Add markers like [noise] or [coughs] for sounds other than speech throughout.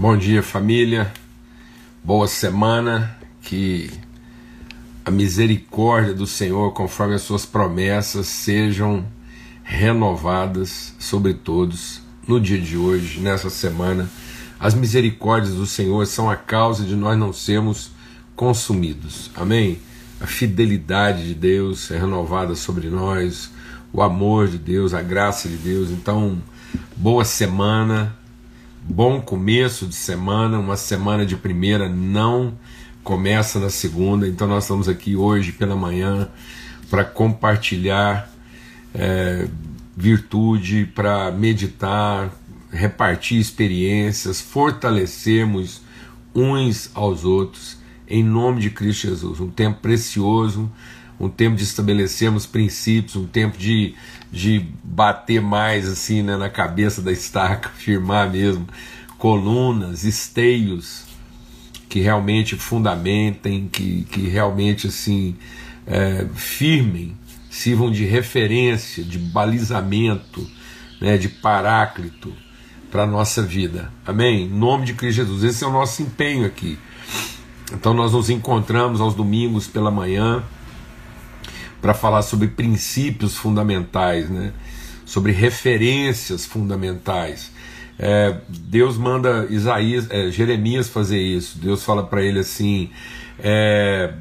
Bom dia, família. Boa semana. Que a misericórdia do Senhor, conforme as suas promessas, sejam renovadas sobre todos no dia de hoje, nessa semana. As misericórdias do Senhor são a causa de nós não sermos consumidos. Amém? A fidelidade de Deus é renovada sobre nós, o amor de Deus, a graça de Deus. Então, boa semana bom começo de semana, uma semana de primeira não começa na segunda, então nós estamos aqui hoje pela manhã para compartilhar é, virtude, para meditar, repartir experiências, fortalecermos uns aos outros em nome de Cristo Jesus. Um tempo precioso, um tempo de estabelecermos princípios, um tempo de de bater mais assim né, na cabeça da estaca, [laughs] firmar mesmo colunas, esteios que realmente fundamentem, que, que realmente assim é, firmem, sirvam de referência, de balizamento, né, de paráclito para a nossa vida. Amém? Em nome de Cristo Jesus. Esse é o nosso empenho aqui. Então nós nos encontramos aos domingos pela manhã para falar sobre princípios fundamentais, né? sobre referências fundamentais. É, Deus manda Isaías, é, Jeremias fazer isso. Deus fala para ele assim: é,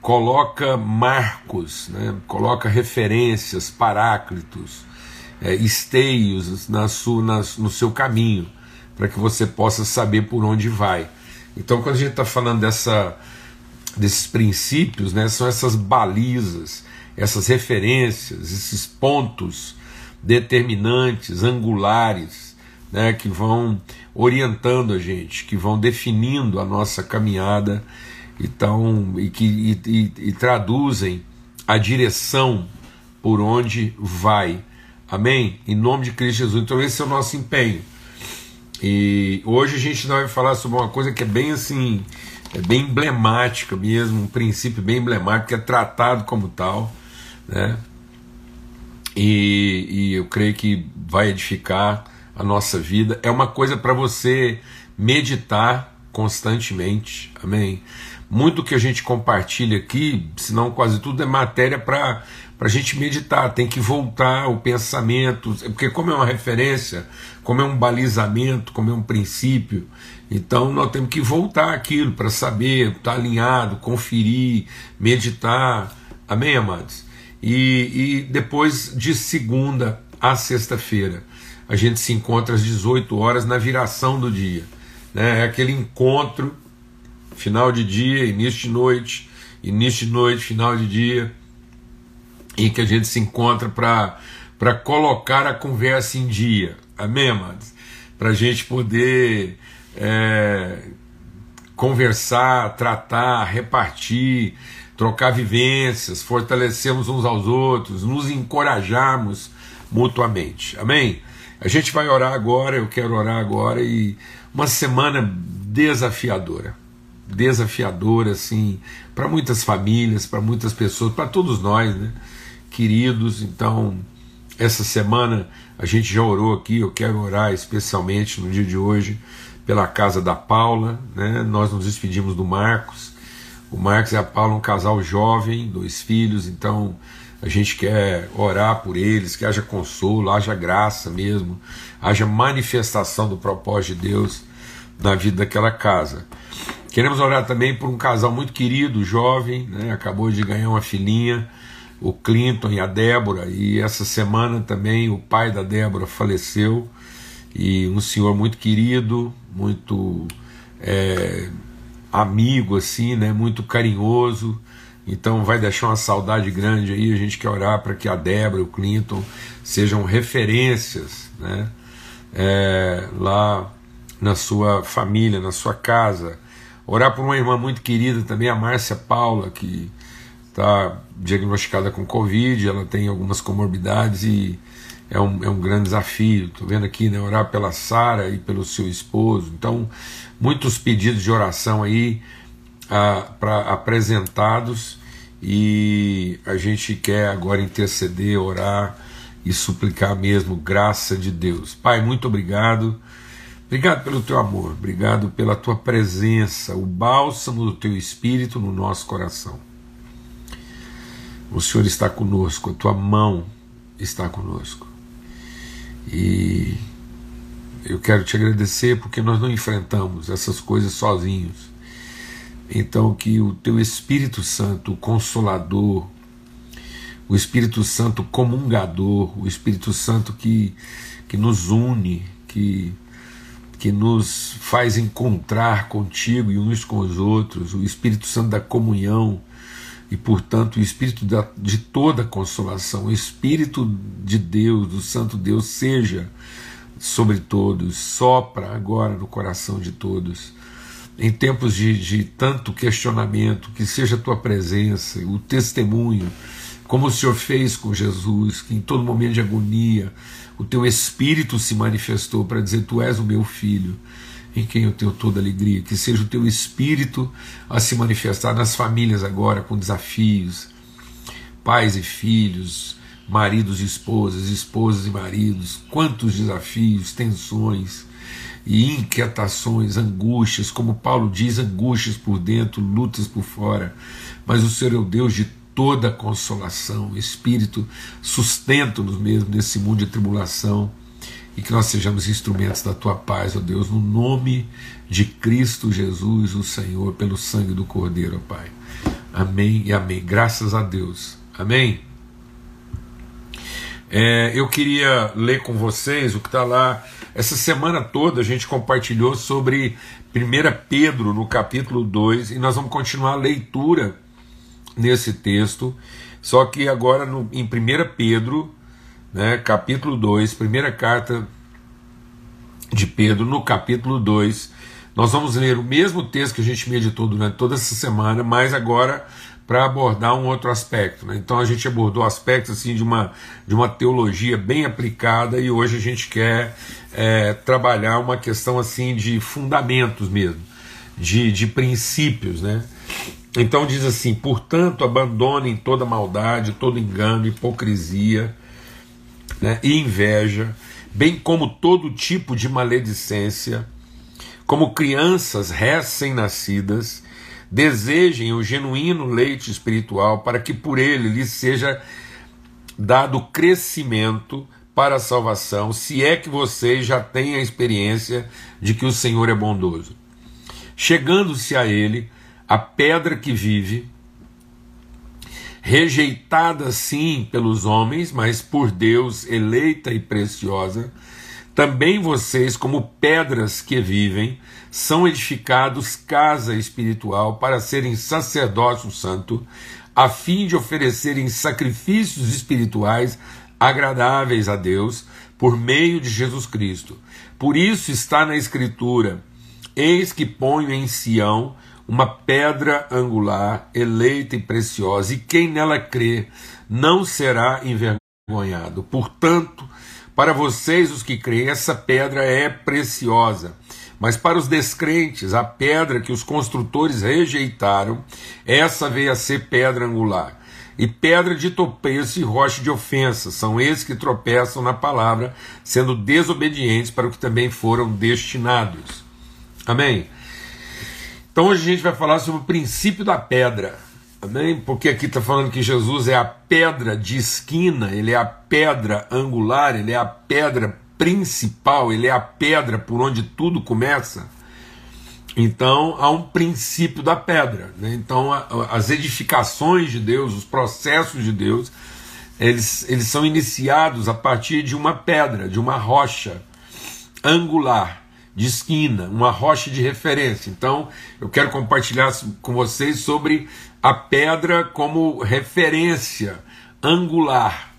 coloca marcos, né? coloca referências, paráclitos, é, esteios na sua, na, no seu caminho, para que você possa saber por onde vai. Então, quando a gente está falando dessa desses princípios, né, são essas balizas, essas referências, esses pontos determinantes, angulares, né, que vão orientando a gente, que vão definindo a nossa caminhada então, e que e, e, e traduzem a direção por onde vai. Amém? Em nome de Cristo Jesus. Então, esse é o nosso empenho. E hoje a gente vai falar sobre uma coisa que é bem assim é bem emblemática mesmo, um princípio bem emblemático, é tratado como tal, né? E, e eu creio que vai edificar a nossa vida. É uma coisa para você meditar constantemente, amém? Muito que a gente compartilha aqui, se não quase tudo, é matéria para a gente meditar, tem que voltar o pensamento, porque, como é uma referência, como é um balizamento, como é um princípio, então nós temos que voltar aquilo para saber, estar tá alinhado, conferir, meditar. Amém, amados? E, e depois de segunda a sexta-feira, a gente se encontra às 18 horas na viração do dia. Né? É aquele encontro, final de dia, início de noite, início de noite, final de dia, em que a gente se encontra para colocar a conversa em dia. Amém, amados? Para a gente poder é, conversar, tratar, repartir, trocar vivências, fortalecermos uns aos outros, nos encorajarmos mutuamente. Amém? A gente vai orar agora, eu quero orar agora e uma semana desafiadora. Desafiadora, assim, para muitas famílias, para muitas pessoas, para todos nós, né? Queridos, então, essa semana a gente já orou aqui, eu quero orar especialmente no dia de hoje pela casa da Paula, né? nós nos despedimos do Marcos. O Marcos e a Paula, um casal jovem, dois filhos, então a gente quer orar por eles, que haja consolo, haja graça mesmo, haja manifestação do propósito de Deus na vida daquela casa. Queremos orar também por um casal muito querido, jovem, né? acabou de ganhar uma filhinha, o Clinton e a Débora, e essa semana também o pai da Débora faleceu e um senhor muito querido, muito é, amigo assim, né, muito carinhoso. Então vai deixar uma saudade grande aí. A gente quer orar para que a Débora e o Clinton sejam referências, né, é, lá na sua família, na sua casa. Orar por uma irmã muito querida também, a Márcia Paula, que está diagnosticada com Covid, ela tem algumas comorbidades e é um, é um grande desafio. Estou vendo aqui, né, orar pela Sara e pelo seu esposo. Então, muitos pedidos de oração aí ah, para apresentados e a gente quer agora interceder, orar e suplicar mesmo graça de Deus. Pai, muito obrigado Obrigado pelo teu amor, obrigado pela tua presença, o bálsamo do teu espírito no nosso coração. O Senhor está conosco, a tua mão está conosco. E eu quero te agradecer porque nós não enfrentamos essas coisas sozinhos. Então, que o teu Espírito Santo, o Consolador, o Espírito Santo comungador, o Espírito Santo que, que nos une, que que nos faz encontrar contigo e uns com os outros, o Espírito Santo da comunhão e, portanto, o Espírito da, de toda consolação, o Espírito de Deus, do Santo Deus, seja sobre todos, sopra agora no coração de todos. Em tempos de, de tanto questionamento, que seja a tua presença, o testemunho, como o Senhor fez com Jesus, que em todo momento de agonia, o teu espírito se manifestou para dizer: Tu és o meu filho, em quem eu tenho toda alegria. Que seja o teu espírito a se manifestar nas famílias agora, com desafios, pais e filhos, maridos e esposas, esposas e maridos. Quantos desafios, tensões e inquietações, angústias, como Paulo diz, angústias por dentro, lutas por fora. Mas o Senhor é o Deus de toda consolação, Espírito, sustenta-nos mesmo nesse mundo de tribulação e que nós sejamos instrumentos da tua paz, ó Deus, no nome de Cristo Jesus, o Senhor, pelo sangue do Cordeiro, ó Pai. Amém e amém. Graças a Deus. Amém. É, eu queria ler com vocês o que está lá. Essa semana toda a gente compartilhou sobre 1 Pedro, no capítulo 2, e nós vamos continuar a leitura nesse texto, só que agora no, em 1 Pedro, né, capítulo 2, primeira carta de Pedro, no capítulo 2, nós vamos ler o mesmo texto que a gente meditou durante toda essa semana, mas agora para abordar um outro aspecto. Né? Então a gente abordou aspectos assim de uma, de uma teologia bem aplicada e hoje a gente quer é, trabalhar uma questão assim de fundamentos mesmo, de, de princípios, né? Então diz assim: portanto, abandonem toda maldade, todo engano, hipocrisia né, e inveja, bem como todo tipo de maledicência. Como crianças recém-nascidas, desejem o genuíno leite espiritual, para que por ele lhes seja dado crescimento para a salvação, se é que vocês já têm a experiência de que o Senhor é bondoso. Chegando-se a ele, a pedra que vive, rejeitada sim pelos homens, mas por Deus eleita e preciosa, também vocês, como pedras que vivem, são edificados casa espiritual para serem sacerdócio santo, a fim de oferecerem sacrifícios espirituais agradáveis a Deus por meio de Jesus Cristo. Por isso está na Escritura: Eis que ponho em Sião uma pedra angular, eleita e preciosa, e quem nela crê não será envergonhado. Portanto, para vocês, os que creem, essa pedra é preciosa. Mas para os descrentes, a pedra que os construtores rejeitaram, essa veio a ser pedra angular. E pedra de tropeço e rocha de ofensa, são esses que tropeçam na palavra, sendo desobedientes para o que também foram destinados. Amém? Então hoje a gente vai falar sobre o princípio da pedra. Amém? Porque aqui está falando que Jesus é a pedra de esquina, ele é a pedra angular, ele é a pedra principal, ele é a pedra por onde tudo começa. Então há um princípio da pedra. Né? Então as edificações de Deus, os processos de Deus, eles, eles são iniciados a partir de uma pedra, de uma rocha angular de esquina, uma rocha de referência. Então, eu quero compartilhar com vocês sobre a pedra como referência angular,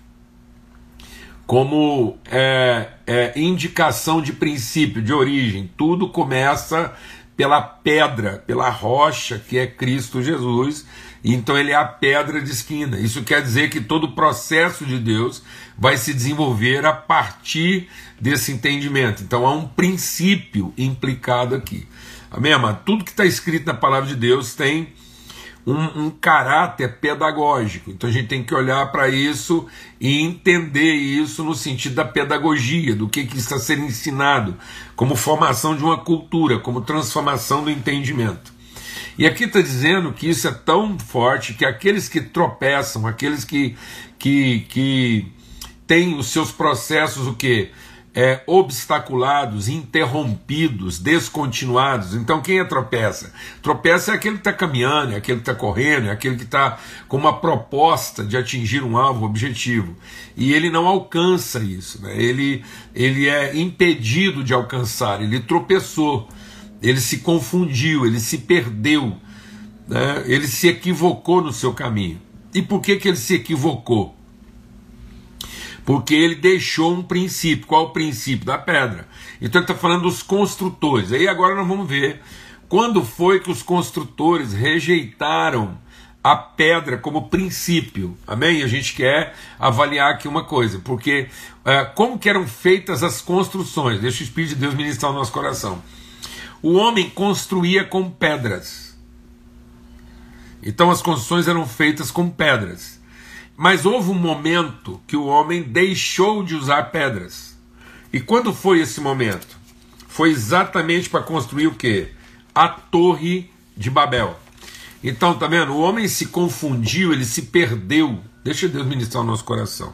como é, é, indicação de princípio, de origem. Tudo começa pela pedra, pela rocha que é Cristo Jesus. Então ele é a pedra de esquina. Isso quer dizer que todo o processo de Deus vai se desenvolver a partir desse entendimento. Então há um princípio implicado aqui. Amém, amado? Tudo que está escrito na palavra de Deus tem um, um caráter pedagógico. Então a gente tem que olhar para isso e entender isso no sentido da pedagogia, do que, que está sendo ensinado, como formação de uma cultura, como transformação do entendimento. E aqui está dizendo que isso é tão forte que aqueles que tropeçam, aqueles que, que, que têm os seus processos o que é, obstaculados, interrompidos, descontinuados. Então, quem é tropeça? Tropeça é aquele que está caminhando, é aquele que está correndo, é aquele que está com uma proposta de atingir um alvo, um objetivo. E ele não alcança isso, né? ele, ele é impedido de alcançar, ele tropeçou, ele se confundiu, ele se perdeu, né? ele se equivocou no seu caminho. E por que, que ele se equivocou? Porque ele deixou um princípio. Qual o princípio? Da pedra. Então ele está falando dos construtores. Aí agora nós vamos ver quando foi que os construtores rejeitaram a pedra como princípio. Amém? A gente quer avaliar aqui uma coisa, porque é, como que eram feitas as construções? Deixa o Espírito de Deus ministrar o nosso coração. O homem construía com pedras. Então as construções eram feitas com pedras. Mas houve um momento que o homem deixou de usar pedras. E quando foi esse momento? Foi exatamente para construir o que? A Torre de Babel. Então, tá vendo? O homem se confundiu, ele se perdeu. Deixa Deus ministrar o nosso coração.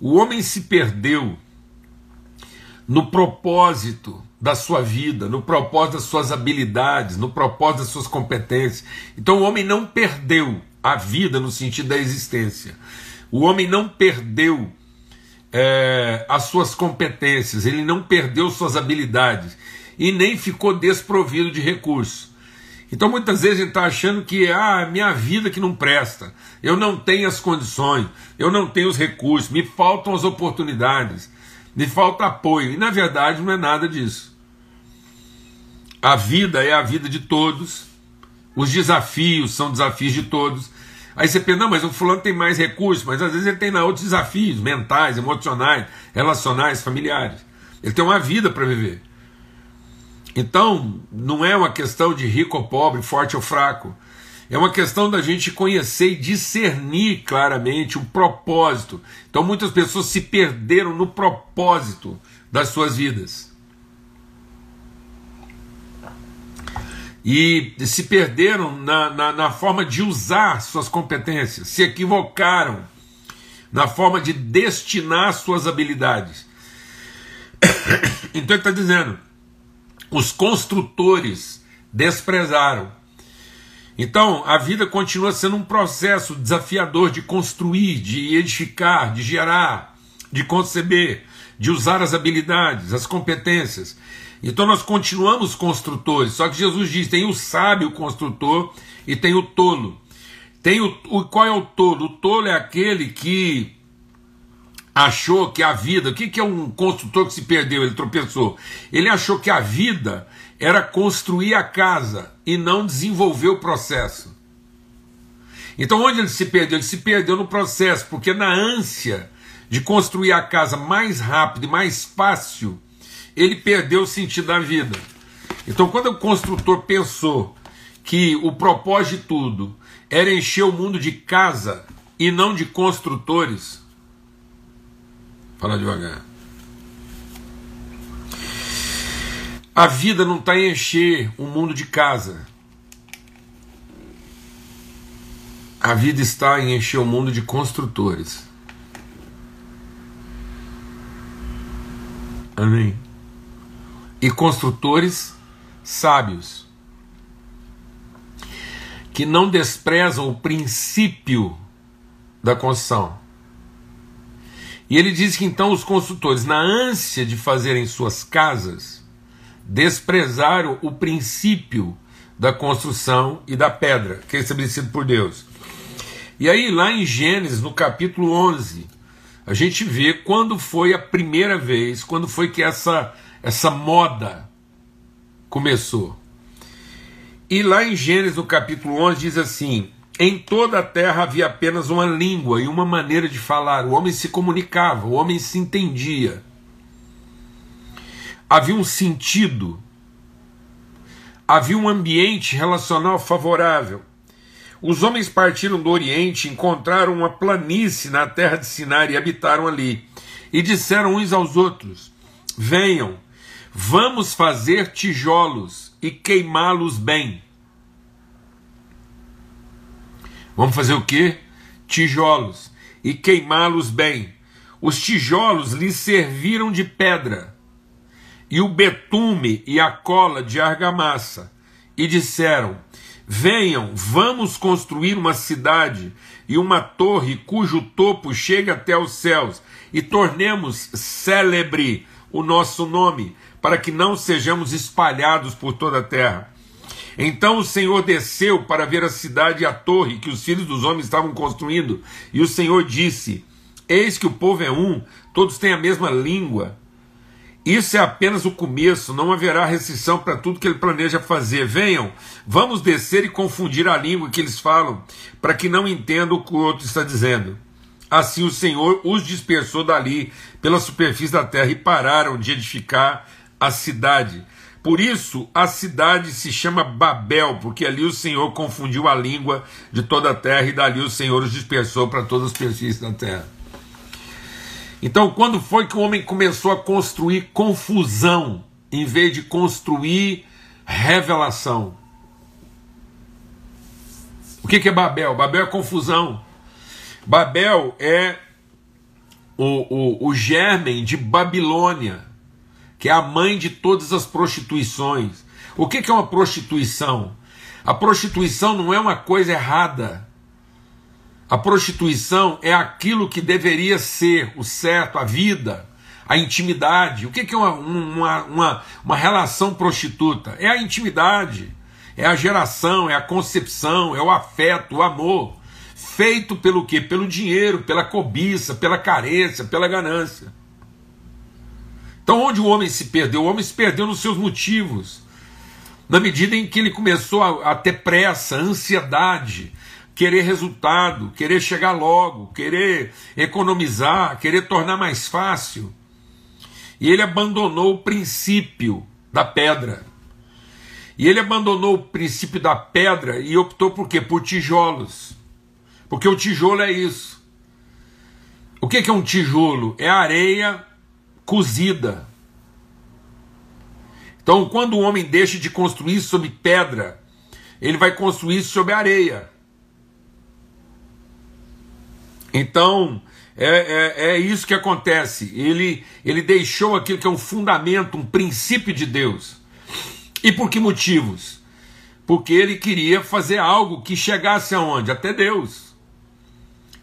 O homem se perdeu no propósito da sua vida, no propósito das suas habilidades, no propósito das suas competências. Então o homem não perdeu a vida no sentido da existência. O homem não perdeu é, as suas competências, ele não perdeu suas habilidades e nem ficou desprovido de recursos. Então muitas vezes a gente está achando que ah, minha vida que não presta, eu não tenho as condições, eu não tenho os recursos, me faltam as oportunidades, me falta apoio. E na verdade não é nada disso. A vida é a vida de todos, os desafios são desafios de todos, Aí você pensa, não, mas o fulano tem mais recursos, mas às vezes ele tem outros desafios mentais, emocionais, relacionais, familiares. Ele tem uma vida para viver. Então, não é uma questão de rico ou pobre, forte ou fraco. É uma questão da gente conhecer e discernir claramente o propósito. Então, muitas pessoas se perderam no propósito das suas vidas. E se perderam na, na, na, forma de usar suas competências, se equivocaram na forma de destinar suas habilidades. [coughs] Então ele está dizendo: os construtores desprezaram. Então a vida continua sendo um processo desafiador de construir, de edificar, de gerar, de conceber, de usar as habilidades, as competências. Então nós continuamos construtores, só que Jesus diz: tem o sábio construtor e tem o tolo. Tem o, o qual é o tolo? O tolo é aquele que achou que a vida, o que, que é um construtor que se perdeu, ele tropeçou? Ele achou que a vida era construir a casa e não desenvolver o processo. Então, onde ele se perdeu? Ele se perdeu no processo, porque na ânsia de construir a casa mais rápido e mais fácil, ele perdeu o sentido da vida. Então, quando o construtor pensou que o propósito de tudo era encher o mundo de casa e não de construtores, fala devagar. A vida não está em encher o mundo de casa. A vida está em encher o mundo de construtores. Amém e construtores sábios, que não desprezam o princípio da construção. E ele diz que então os construtores, na ânsia de fazerem suas casas, desprezaram o princípio da construção e da pedra, que é estabelecido por Deus. E aí, lá em Gênesis, no capítulo 11, a gente vê quando foi a primeira vez, quando foi que essa essa moda começou. E lá em Gênesis, no capítulo 11, diz assim: Em toda a terra havia apenas uma língua e uma maneira de falar. O homem se comunicava, o homem se entendia. Havia um sentido, havia um ambiente relacional favorável. Os homens partiram do Oriente, encontraram uma planície na terra de Sinar e habitaram ali. E disseram uns aos outros: Venham, vamos fazer tijolos e queimá-los bem. Vamos fazer o quê? Tijolos e queimá-los bem. Os tijolos lhes serviram de pedra, e o betume e a cola de argamassa, e disseram: Venham, vamos construir uma cidade e uma torre cujo topo chegue até os céus, e tornemos célebre o nosso nome, para que não sejamos espalhados por toda a terra. Então o Senhor desceu para ver a cidade e a torre que os filhos dos homens estavam construindo, e o Senhor disse: Eis que o povo é um, todos têm a mesma língua isso é apenas o começo, não haverá restrição para tudo que ele planeja fazer. Venham, vamos descer e confundir a língua que eles falam, para que não entendam o que o outro está dizendo. Assim o Senhor os dispersou dali pela superfície da terra e pararam de edificar a cidade. Por isso a cidade se chama Babel, porque ali o Senhor confundiu a língua de toda a terra e dali o Senhor os dispersou para todas as superfícies da terra. Então, quando foi que o homem começou a construir confusão em vez de construir revelação? O que, é Babel? Babel é confusão. Babel é o, o, o germen de Babilônia, que é a mãe de todas as prostituições. O que, que é uma prostituição? A prostituição não é uma coisa errada. A prostituição é aquilo que deveria ser o certo, a vida, a intimidade. O que é uma, uma, uma, uma relação prostituta? É a intimidade, é a geração, é a concepção, é o afeto, o amor. Feito pelo quê? Pelo dinheiro, pela cobiça, pela carência, pela ganância. Então, onde o homem se perdeu? O homem se perdeu nos seus motivos. Na medida em que ele começou a, a ter pressa, ansiedade, querer resultado, querer chegar logo, querer economizar, querer tornar mais fácil. E ele abandonou o princípio da pedra. E ele abandonou o princípio da pedra e optou por quê? Por tijolos. Porque o tijolo é isso. O que é um tijolo? É areia cozida. Então, quando o homem deixa de construir sobre pedra, ele vai construir sobre areia. Então, é, é, é, isso que acontece. Ele, ele deixou aquilo que é um fundamento, um princípio de Deus. E por que motivos? Porque ele queria fazer algo que chegasse aonde? Até Deus.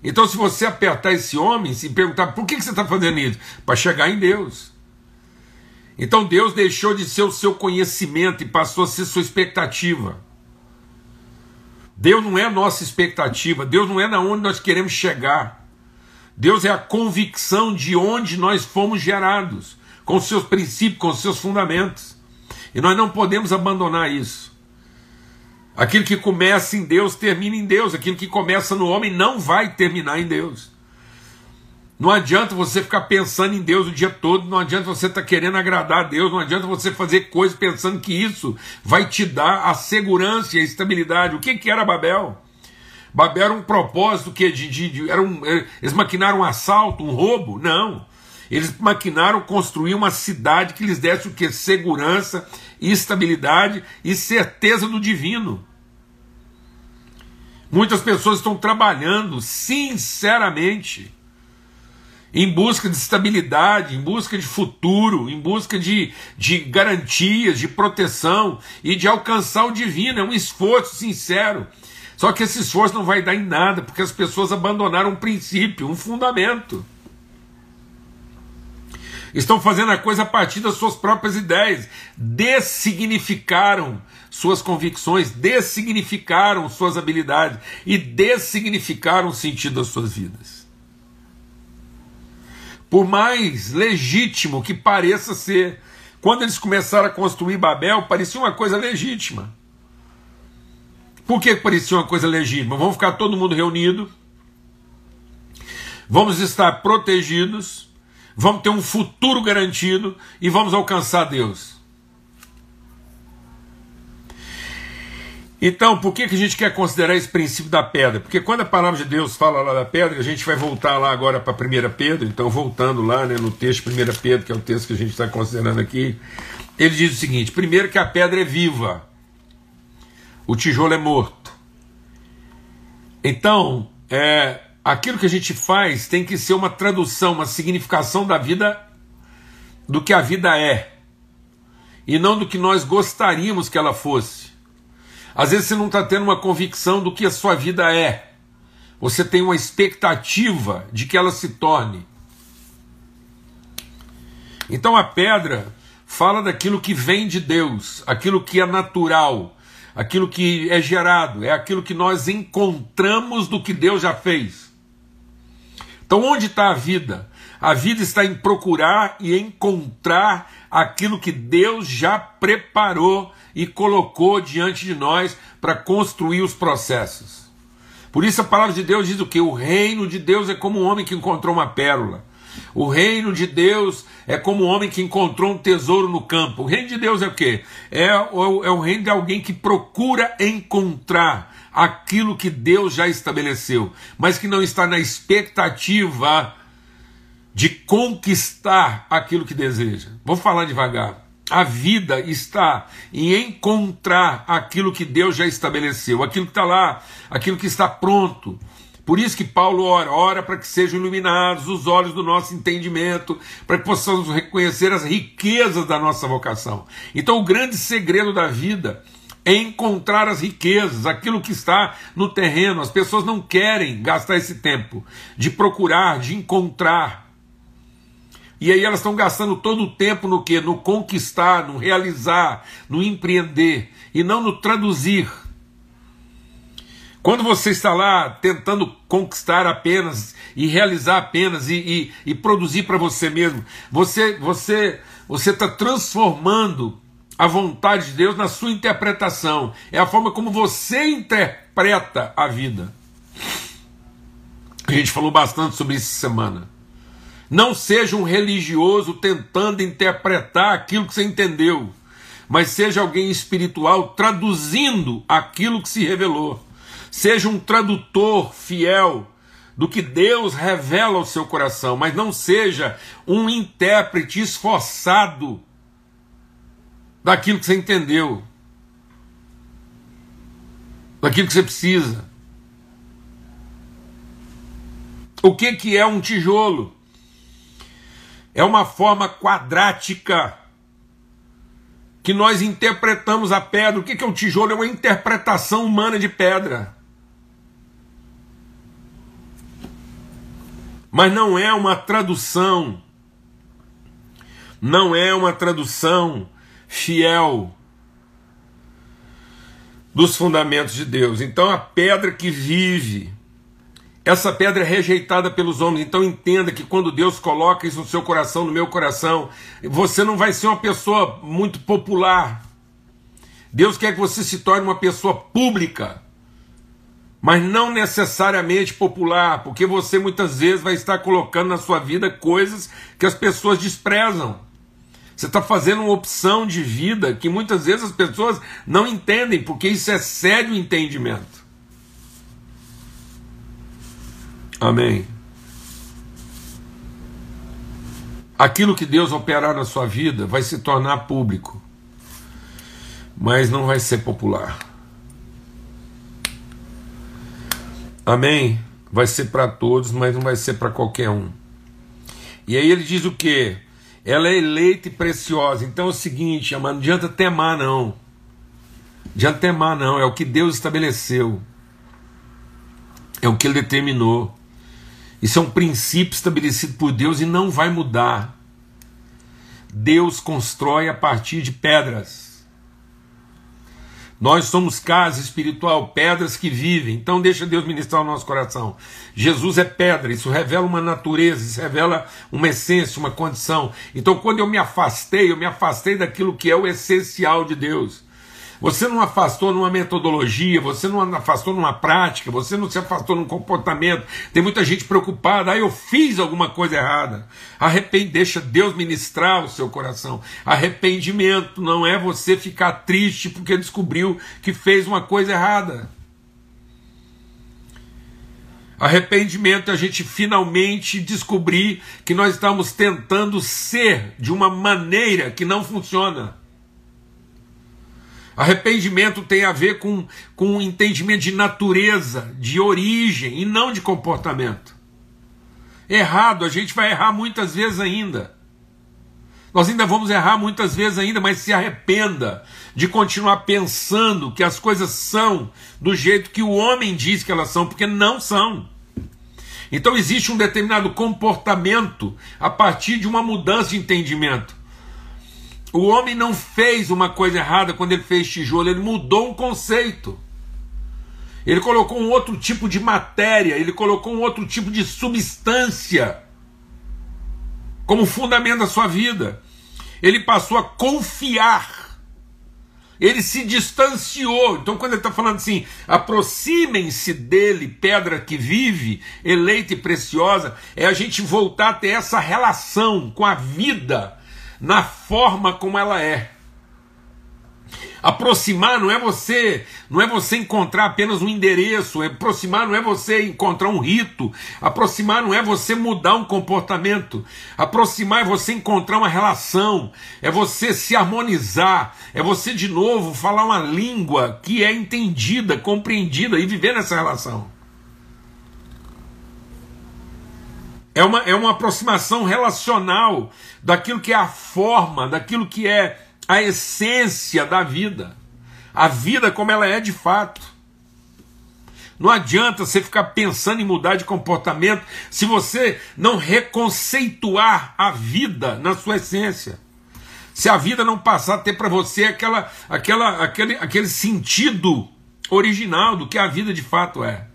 Então, se você apertar esse homem e perguntar por que, você está fazendo isso? Para chegar em Deus. Então, Deus deixou de ser o seu conhecimento e passou a ser sua expectativa. Deus não é a nossa expectativa, Deus não é na onde nós queremos chegar. Deus é a convicção de onde nós fomos gerados, com seus princípios, com seus fundamentos. E nós não podemos abandonar isso. Aquilo que começa em Deus termina em Deus, aquilo que começa no homem não vai terminar em Deus. Não adianta você ficar pensando em Deus o dia todo, não adianta você estar tá querendo agradar a Deus, não adianta você fazer coisas pensando que isso vai te dar a segurança e a estabilidade. O que, que era Babel? Babel era um propósito que de, de, de era um, é, eles maquinaram um assalto, um roubo? Não. Eles maquinaram construir uma cidade que lhes desse o que? Segurança, estabilidade e certeza do divino. Muitas pessoas estão trabalhando sinceramente em busca de estabilidade, em busca de futuro, em busca de, de garantias, de proteção e de alcançar o divino. É um esforço sincero. Só que esse esforço não vai dar em nada, porque as pessoas abandonaram um princípio, um fundamento. Estão fazendo a coisa a partir das suas próprias ideias, dessignificaram suas convicções, dessignificaram suas habilidades e dessignificaram o sentido das suas vidas por mais legítimo que pareça ser. Quando eles começaram a construir Babel, parecia uma coisa legítima. Por que parecia uma coisa legítima? Vamos ficar todo mundo reunido, vamos estar protegidos, vamos ter um futuro garantido e vamos alcançar Deus. Então, por que, que a gente quer considerar esse princípio da pedra? Porque quando a palavra de Deus fala lá da pedra, a gente vai voltar lá agora para 1 Pedro, então voltando lá né, no texto 1 Pedro, que é o texto que a gente está considerando aqui, ele diz o seguinte: primeiro que a pedra é viva, o tijolo é morto. Então, é, aquilo que a gente faz tem que ser uma tradução, uma significação da vida, do que a vida é, e não do que nós gostaríamos que ela fosse. Às vezes você não está tendo uma convicção do que a sua vida é. Você tem uma expectativa de que ela se torne. Então a pedra fala daquilo que vem de Deus, aquilo que é natural, aquilo que é gerado, é aquilo que nós encontramos do que Deus já fez. Então onde está a vida? A vida está em procurar e encontrar aquilo que Deus já preparou e colocou diante de nós para construir os processos. Por isso a palavra de Deus diz o que? O reino de Deus é como um homem que encontrou uma pérola. O reino de Deus é como um homem que encontrou um tesouro no campo. O reino de Deus é o quê? É, o, é o reino de alguém que procura encontrar aquilo que Deus já estabeleceu, mas que não está na expectativa de conquistar aquilo que deseja. Vou falar devagar. A vida está em encontrar aquilo que Deus já estabeleceu, aquilo que está lá, aquilo que está pronto. Por isso que Paulo ora, ora para que sejam iluminados os olhos do nosso entendimento, para que possamos reconhecer as riquezas da nossa vocação. Então, o grande segredo da vida é encontrar as riquezas, aquilo que está no terreno. As pessoas não querem gastar esse tempo de procurar, de encontrar. E aí elas estão gastando todo o tempo no que? No conquistar, no realizar, no empreender e não no traduzir. Quando você está lá tentando conquistar apenas e realizar apenas e, e, e produzir para você mesmo, você você você está transformando a vontade de Deus na sua interpretação. É a forma como você interpreta a vida. A gente falou bastante sobre isso semana. Não seja um religioso tentando interpretar aquilo que você entendeu, mas seja alguém espiritual traduzindo aquilo que se revelou. Seja um tradutor fiel do que Deus revela ao seu coração, mas não seja um intérprete esforçado daquilo que você entendeu, daquilo que você precisa. O que, que é um tijolo? é uma forma quadrática que nós interpretamos a pedra. O que é o tijolo? É uma interpretação humana de pedra. Mas não é uma tradução, não é uma tradução fiel dos fundamentos de Deus. Então a pedra que vive essa pedra é rejeitada pelos homens. Então entenda que quando Deus coloca isso no seu coração, no meu coração, você não vai ser uma pessoa muito popular. Deus quer que você se torne uma pessoa pública, mas não necessariamente popular, porque você muitas vezes vai estar colocando na sua vida coisas que as pessoas desprezam. Você está fazendo uma opção de vida que muitas vezes as pessoas não entendem, porque isso é sério entendimento. Amém. Aquilo que Deus operar na sua vida vai se tornar público, mas não vai ser popular. Amém? Vai ser para todos, mas não vai ser para qualquer um. E aí ele diz o que? Ela é eleita e preciosa. Então é o seguinte, não adianta temar, não. Não adianta temar, não. É o que Deus estabeleceu. É o que ele determinou. Isso é um princípio estabelecido por Deus e não vai mudar. Deus constrói a partir de pedras. Nós somos casa espiritual, pedras que vivem. Então deixa Deus ministrar o nosso coração. Jesus é pedra, isso revela uma natureza, isso revela uma essência, uma condição. Então quando eu me afastei, eu me afastei daquilo que é o essencial de Deus. Você não afastou numa metodologia, você não afastou numa prática, você não se afastou num comportamento. Tem muita gente preocupada, ah, eu fiz alguma coisa errada. Arrepende, deixa Deus ministrar o seu coração. Arrependimento não é você ficar triste porque descobriu que fez uma coisa errada. Arrependimento é a gente finalmente descobrir que nós estamos tentando ser de uma maneira que não funciona. Arrependimento tem a ver com, com um entendimento de natureza, de origem e não de comportamento. Errado, a gente vai errar muitas vezes ainda. Nós ainda vamos errar muitas vezes ainda, mas se arrependa de continuar pensando que as coisas são do jeito que o homem diz que elas são, porque não são. Então existe um determinado comportamento a partir de uma mudança de entendimento. O homem não fez uma coisa errada quando ele fez tijolo, ele mudou um conceito. Ele colocou um outro tipo de matéria, ele colocou um outro tipo de substância como fundamento da sua vida. Ele passou a confiar. Ele se distanciou. Então, quando ele está falando assim, aproximem-se dele, pedra que vive, eleita e preciosa, é a gente voltar a ter essa relação com a vida na forma como ela é. Aproximar não é você, não é você encontrar apenas um endereço, aproximar não é você encontrar um rito, aproximar não é você mudar um comportamento, aproximar é você encontrar uma relação, é você se harmonizar, é você de novo falar uma língua que é entendida, compreendida e viver nessa relação. É uma, é uma aproximação relacional daquilo que é a forma, daquilo que é a essência da vida. A vida como ela é de fato. Não adianta você ficar pensando em mudar de comportamento se você não reconceituar a vida na sua essência. Se a vida não passar a ter para você aquela, aquela, aquele, aquele sentido original do que a vida de fato é.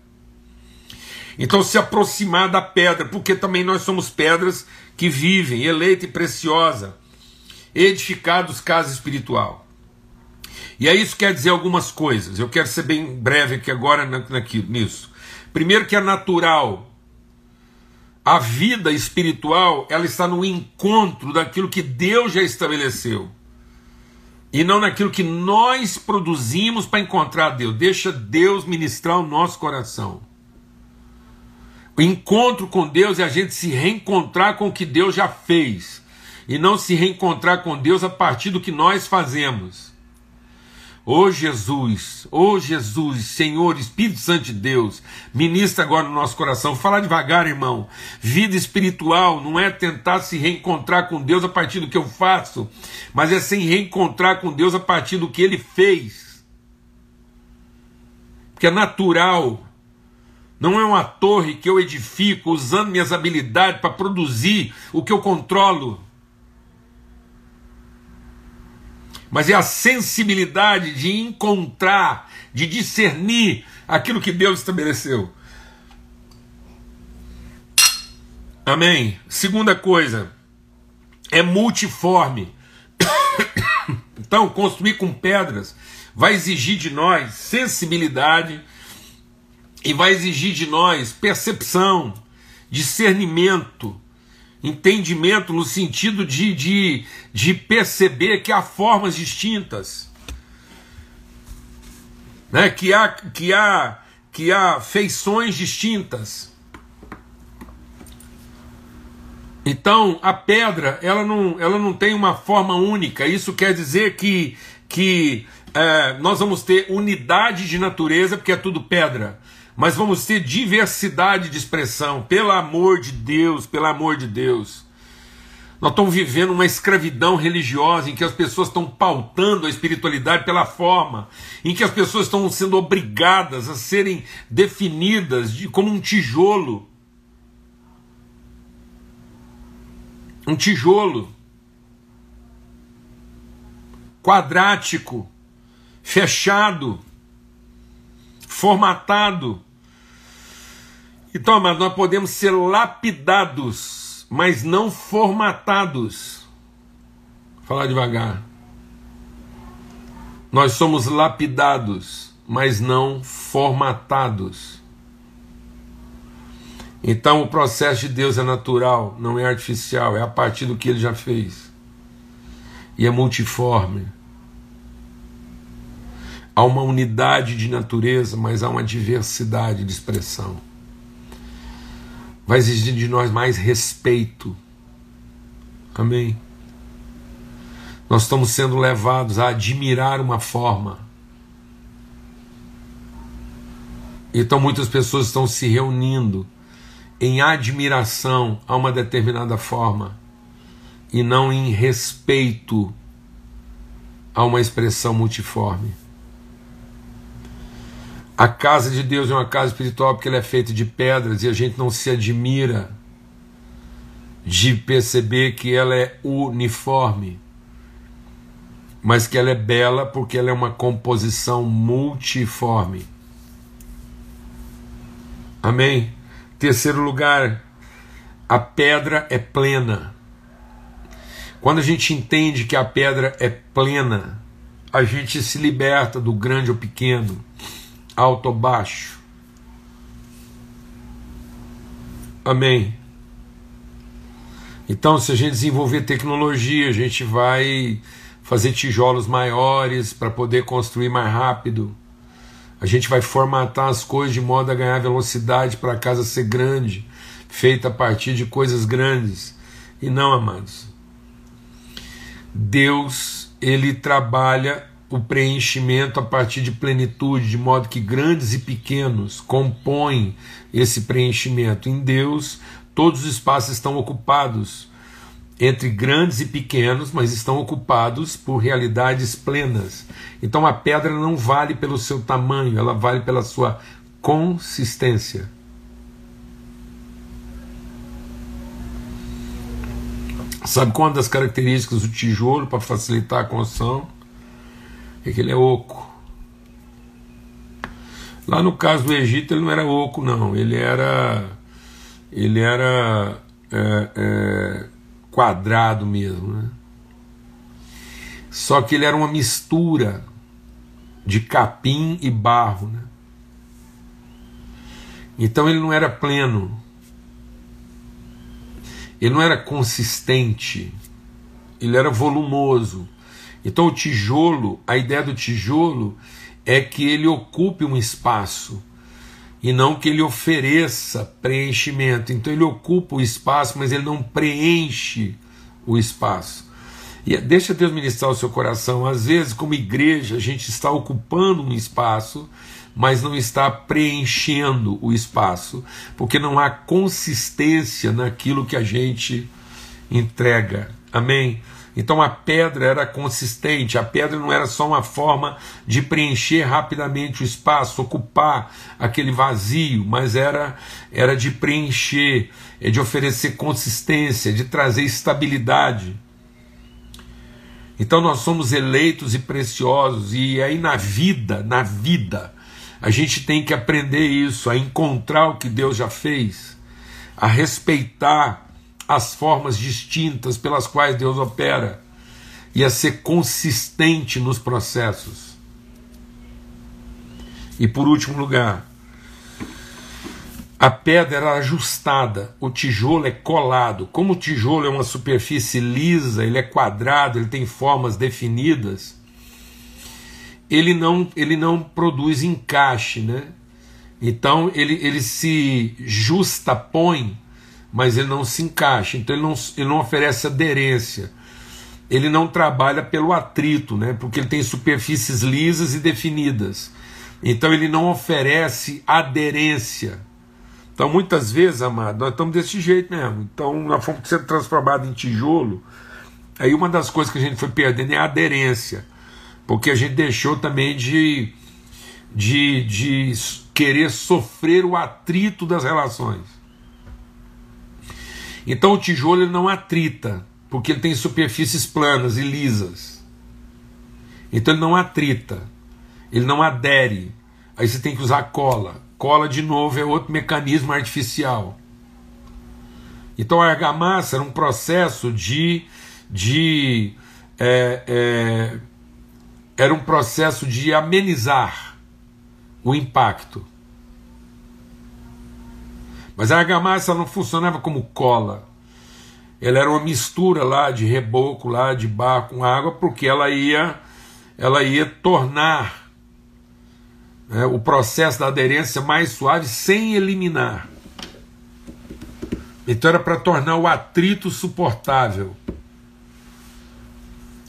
Então, se aproximar da pedra, porque também nós somos pedras que vivem, eleita e preciosa, edificados casa espiritual. E aí isso quer dizer algumas coisas. Eu quero ser bem breve aqui agora naquilo, nisso. Primeiro que é natural. A vida espiritual, ela está no encontro daquilo que Deus já estabeleceu. E não naquilo que nós produzimos para encontrar Deus. Deixa Deus ministrar o nosso coração. Encontro com Deus é a gente se reencontrar com o que Deus já fez e não se reencontrar com Deus a partir do que nós fazemos. Ô oh Jesus, ô oh Jesus, Senhor, Espírito Santo de Deus, ministra agora no nosso coração. Fala devagar, irmão. Vida espiritual não é tentar se reencontrar com Deus a partir do que eu faço, mas é se reencontrar com Deus a partir do que Ele fez. Porque é natural não é uma torre que eu edifico usando minhas habilidades para produzir o que eu controlo. Mas é a sensibilidade de encontrar, de discernir aquilo que Deus estabeleceu. Amém. Segunda coisa, é multiforme. [coughs] Então, construir com pedras vai exigir de nós sensibilidade e vai exigir de nós percepção, discernimento, entendimento no sentido de, de, de perceber que há formas distintas, né? que, há, que, há, que há feições distintas. Então, a pedra, ela não, ela não tem uma forma única. Isso quer dizer que, que é, nós vamos ter unidade de natureza, porque é tudo pedra mas vamos ter diversidade de expressão, pelo amor de Deus, pelo amor de Deus. Nós estamos vivendo uma escravidão religiosa em que as pessoas estão pautando a espiritualidade pela forma, em que as pessoas estão sendo obrigadas a serem definidas de, como um tijolo. Um tijolo quadrático, fechado, formatado. Então, mas nós podemos ser lapidados, mas não formatados. Vou falar devagar. Nós somos lapidados, mas não formatados. Então o processo de Deus é natural, não é artificial, é a partir do que ele já fez. E é multiforme. Há uma unidade de natureza, mas há uma diversidade de expressão. Vai exigir de nós mais respeito. Amém. Nós estamos sendo levados a admirar uma forma. Então muitas pessoas estão se reunindo em admiração a uma determinada forma e não em respeito a uma expressão multiforme. A casa de Deus é uma casa espiritual porque ela é feita de pedras e a gente não se admira de perceber que ela é uniforme, mas que ela é bela porque ela é uma composição multiforme. Amém? Terceiro lugar, a pedra é plena. Quando a gente entende que a pedra é plena, a gente se liberta do grande ou pequeno, alto ou baixo. Amém. Então, se a gente desenvolver tecnologia, a gente vai fazer tijolos maiores para poder construir mais rápido. A gente vai formatar as coisas de modo a ganhar velocidade para a casa ser grande, feita a partir de coisas grandes. E não, amados. Deus, ele trabalha o preenchimento a partir de plenitude, de modo que grandes e pequenos compõem esse preenchimento. Em Deus, todos os espaços estão ocupados entre grandes e pequenos, mas estão ocupados por realidades plenas. Então a pedra não vale pelo seu tamanho, ela vale pela sua consistência. Sabe qual é uma das características do tijolo para facilitar a construção? É que ele é oco. Lá no caso do Egito ele não era oco, não. Ele era. Ele era. É, é, quadrado mesmo. Né? Só que ele era uma mistura de capim e barro. Né? Então ele não era pleno, ele não era consistente, ele era volumoso. Então o tijolo, a ideia do tijolo é que ele ocupe um espaço e não que ele ofereça preenchimento. Então ele ocupa o espaço, mas ele não preenche o espaço. E deixa Deus ministrar o seu coração. Às vezes, como igreja, a gente está ocupando um espaço, mas não está preenchendo o espaço, porque não há consistência naquilo que a gente entrega. Amém? Então a pedra era consistente, a pedra não era só uma forma de preencher rapidamente o espaço, ocupar aquele vazio, mas era, era de preencher, é de oferecer consistência, de trazer estabilidade. Então nós somos eleitos e preciosos, e aí na vida, na vida, a gente tem que aprender isso, a encontrar o que Deus já fez, a respeitar as formas distintas pelas quais Deus opera e a ser consistente nos processos. E por último lugar, a pedra era ajustada, o tijolo é colado. Como o tijolo é uma superfície lisa, ele é quadrado, ele tem formas definidas, ele não, ele não produz encaixe, né? Então ele, ele se justapõe mas ele não se encaixa, então ele não, ele não oferece aderência. Ele não trabalha pelo atrito, né? porque ele tem superfícies lisas e definidas. Então ele não oferece aderência. Então muitas vezes, amado, nós estamos desse jeito mesmo. Então nós fomos sendo transformados em tijolo. Aí uma das coisas que a gente foi perdendo é a aderência. Porque a gente deixou também de, de, de querer sofrer o atrito das relações. Então o tijolo ele não atrita, porque ele tem superfícies planas e lisas. Então ele não atrita, ele não adere. Aí você tem que usar cola. Cola, de novo, é outro mecanismo artificial. Então a argamassa era um processo de, de é, é, era um processo de amenizar o impacto. Mas a argamassa não funcionava como cola. Ela era uma mistura lá de reboco, lá de barro com água, porque ela ia, ela ia tornar né, o processo da aderência mais suave sem eliminar. Então era para tornar o atrito suportável.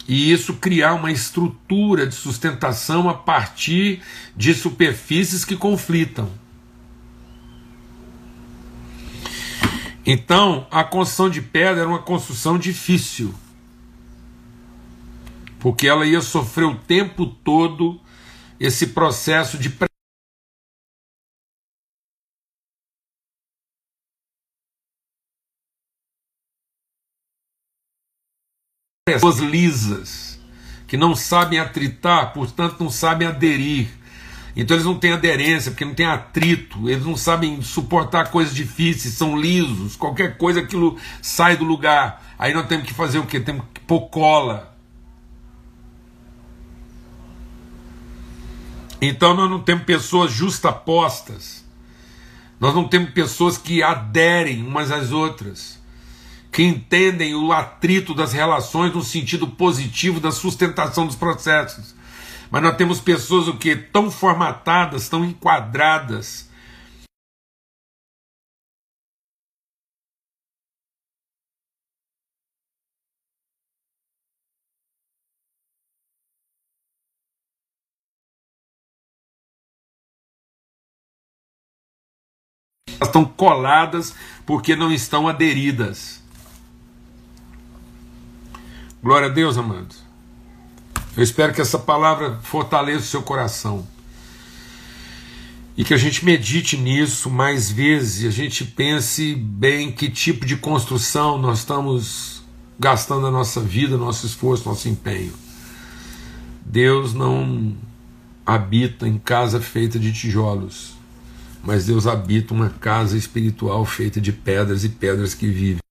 E isso criar uma estrutura de sustentação a partir de superfícies que conflitam. Então, a construção de pedra era uma construção difícil. Porque ela ia sofrer o tempo todo esse processo de pessoas lisas, que não sabem atritar, portanto não sabem aderir. Então eles não têm aderência, porque não tem atrito, eles não sabem suportar coisas difíceis, são lisos, qualquer coisa aquilo sai do lugar. Aí nós temos que fazer o quê? Temos que pôr cola. Então nós não temos pessoas justapostas. Nós não temos pessoas que aderem umas às outras que entendem o atrito das relações no sentido positivo da sustentação dos processos. Mas nós temos pessoas o que tão formatadas, tão enquadradas, elas estão coladas porque não estão aderidas. Glória a Deus, amados. Eu espero que essa palavra fortaleça o seu coração. E que a gente medite nisso mais vezes e a gente pense bem que tipo de construção nós estamos gastando a nossa vida, nosso esforço, nosso empenho. Deus não habita em casa feita de tijolos, mas Deus habita uma casa espiritual feita de pedras e pedras que vivem.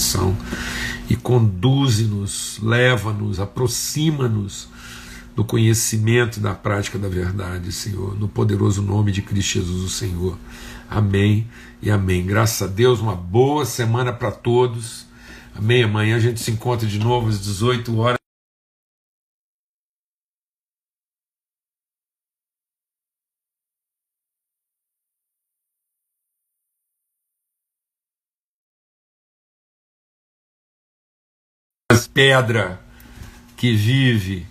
Atenção e conduze-nos, leva-nos, aproxima-nos do conhecimento e da prática da verdade, Senhor, no poderoso nome de Cristo Jesus, o Senhor. Amém e amém. Graças a Deus, uma boa semana para todos. Amém. Amanhã a gente se encontra de novo às 18 horas. Pedra que vive